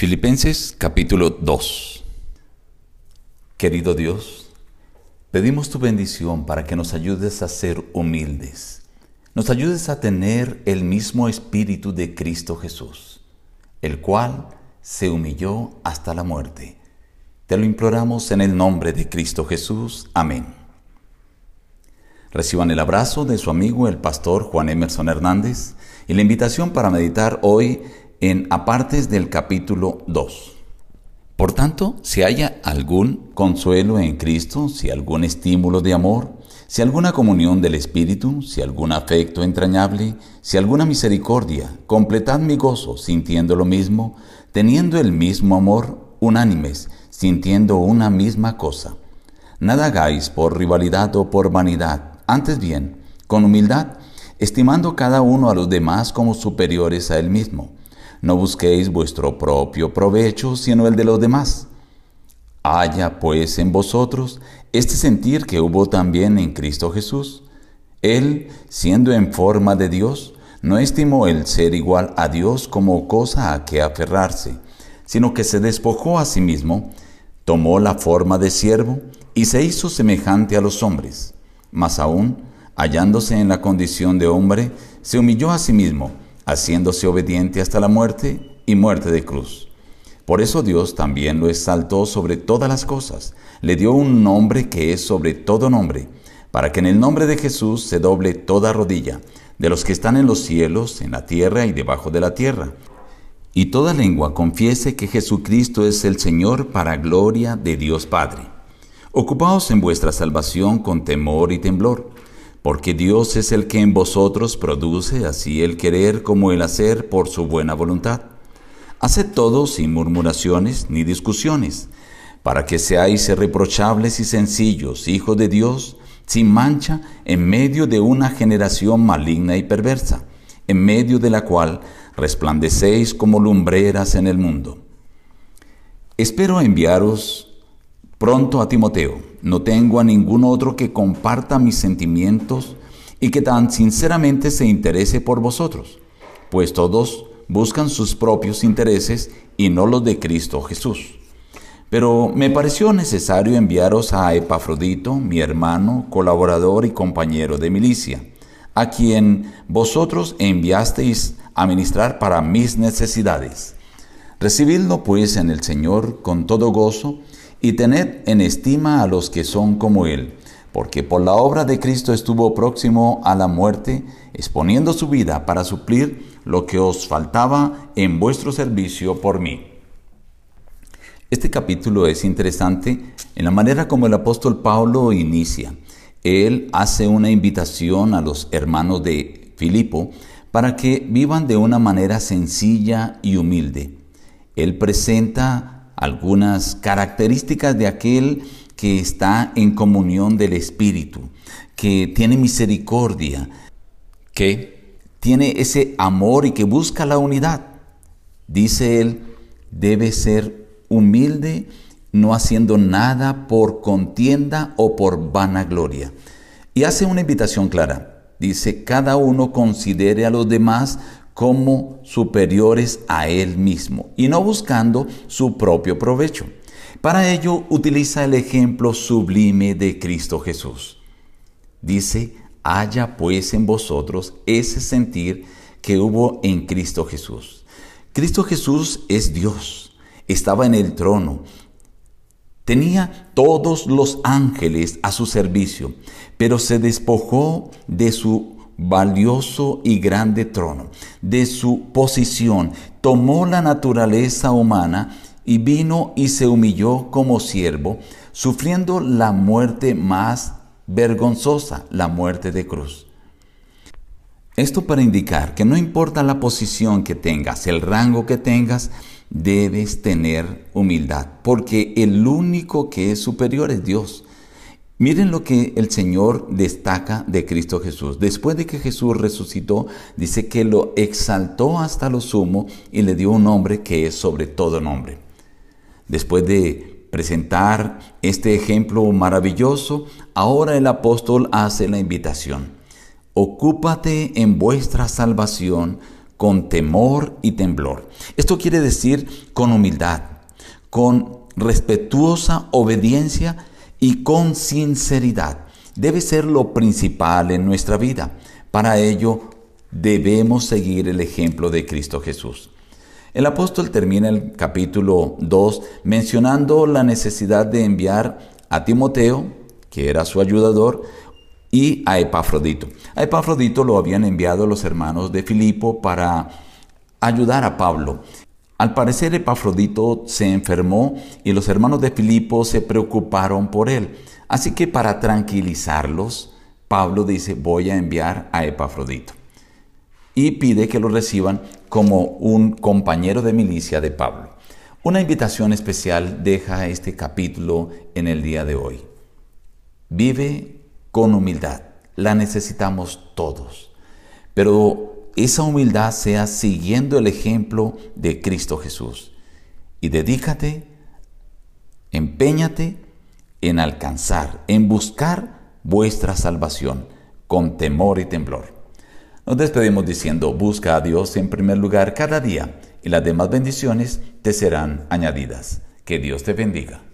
Filipenses capítulo 2 Querido Dios, pedimos tu bendición para que nos ayudes a ser humildes, nos ayudes a tener el mismo espíritu de Cristo Jesús, el cual se humilló hasta la muerte. Te lo imploramos en el nombre de Cristo Jesús. Amén. Reciban el abrazo de su amigo el pastor Juan Emerson Hernández y la invitación para meditar hoy en apartes del capítulo 2. Por tanto, si haya algún consuelo en Cristo, si algún estímulo de amor, si alguna comunión del Espíritu, si algún afecto entrañable, si alguna misericordia, completad mi gozo sintiendo lo mismo, teniendo el mismo amor, unánimes, sintiendo una misma cosa. Nada hagáis por rivalidad o por vanidad, antes bien, con humildad, estimando cada uno a los demás como superiores a él mismo no busquéis vuestro propio provecho, sino el de los demás. Haya pues en vosotros este sentir que hubo también en Cristo Jesús. Él, siendo en forma de Dios, no estimó el ser igual a Dios como cosa a que aferrarse, sino que se despojó a sí mismo, tomó la forma de siervo y se hizo semejante a los hombres. Mas aún, hallándose en la condición de hombre, se humilló a sí mismo haciéndose obediente hasta la muerte y muerte de cruz. Por eso Dios también lo exaltó sobre todas las cosas, le dio un nombre que es sobre todo nombre, para que en el nombre de Jesús se doble toda rodilla, de los que están en los cielos, en la tierra y debajo de la tierra, y toda lengua confiese que Jesucristo es el Señor para gloria de Dios Padre. Ocupaos en vuestra salvación con temor y temblor porque Dios es el que en vosotros produce así el querer como el hacer por su buena voluntad. Haced todo sin murmuraciones ni discusiones, para que seáis irreprochables y sencillos, hijos de Dios, sin mancha, en medio de una generación maligna y perversa, en medio de la cual resplandecéis como lumbreras en el mundo. Espero enviaros pronto a Timoteo no tengo a ningún otro que comparta mis sentimientos y que tan sinceramente se interese por vosotros, pues todos buscan sus propios intereses y no los de Cristo Jesús. Pero me pareció necesario enviaros a Epafrodito, mi hermano, colaborador y compañero de milicia, a quien vosotros enviasteis a ministrar para mis necesidades. Recibidlo pues en el Señor con todo gozo, y tened en estima a los que son como Él, porque por la obra de Cristo estuvo próximo a la muerte, exponiendo su vida para suplir lo que os faltaba en vuestro servicio por mí. Este capítulo es interesante en la manera como el apóstol Pablo inicia. Él hace una invitación a los hermanos de Filipo para que vivan de una manera sencilla y humilde. Él presenta algunas características de aquel que está en comunión del Espíritu, que tiene misericordia, que tiene ese amor y que busca la unidad. Dice él, debe ser humilde, no haciendo nada por contienda o por vanagloria. Y hace una invitación clara. Dice, cada uno considere a los demás como superiores a él mismo y no buscando su propio provecho. Para ello utiliza el ejemplo sublime de Cristo Jesús. Dice, haya pues en vosotros ese sentir que hubo en Cristo Jesús. Cristo Jesús es Dios, estaba en el trono, tenía todos los ángeles a su servicio, pero se despojó de su valioso y grande trono, de su posición, tomó la naturaleza humana y vino y se humilló como siervo, sufriendo la muerte más vergonzosa, la muerte de cruz. Esto para indicar que no importa la posición que tengas, el rango que tengas, debes tener humildad, porque el único que es superior es Dios. Miren lo que el Señor destaca de Cristo Jesús. Después de que Jesús resucitó, dice que lo exaltó hasta lo sumo y le dio un nombre que es sobre todo nombre. Después de presentar este ejemplo maravilloso, ahora el apóstol hace la invitación. Ocúpate en vuestra salvación con temor y temblor. Esto quiere decir con humildad, con respetuosa obediencia y con sinceridad. Debe ser lo principal en nuestra vida. Para ello debemos seguir el ejemplo de Cristo Jesús. El apóstol termina el capítulo 2 mencionando la necesidad de enviar a Timoteo, que era su ayudador, y a Epafrodito. A Epafrodito lo habían enviado los hermanos de Filipo para ayudar a Pablo. Al parecer Epafrodito se enfermó y los hermanos de Filipo se preocuparon por él. Así que para tranquilizarlos, Pablo dice, voy a enviar a Epafrodito. Y pide que lo reciban como un compañero de milicia de Pablo. Una invitación especial deja este capítulo en el día de hoy. Vive con humildad. La necesitamos todos. Pero esa humildad sea siguiendo el ejemplo de Cristo Jesús. Y dedícate, empeñate en alcanzar, en buscar vuestra salvación con temor y temblor. Nos despedimos diciendo, busca a Dios en primer lugar cada día y las demás bendiciones te serán añadidas. Que Dios te bendiga.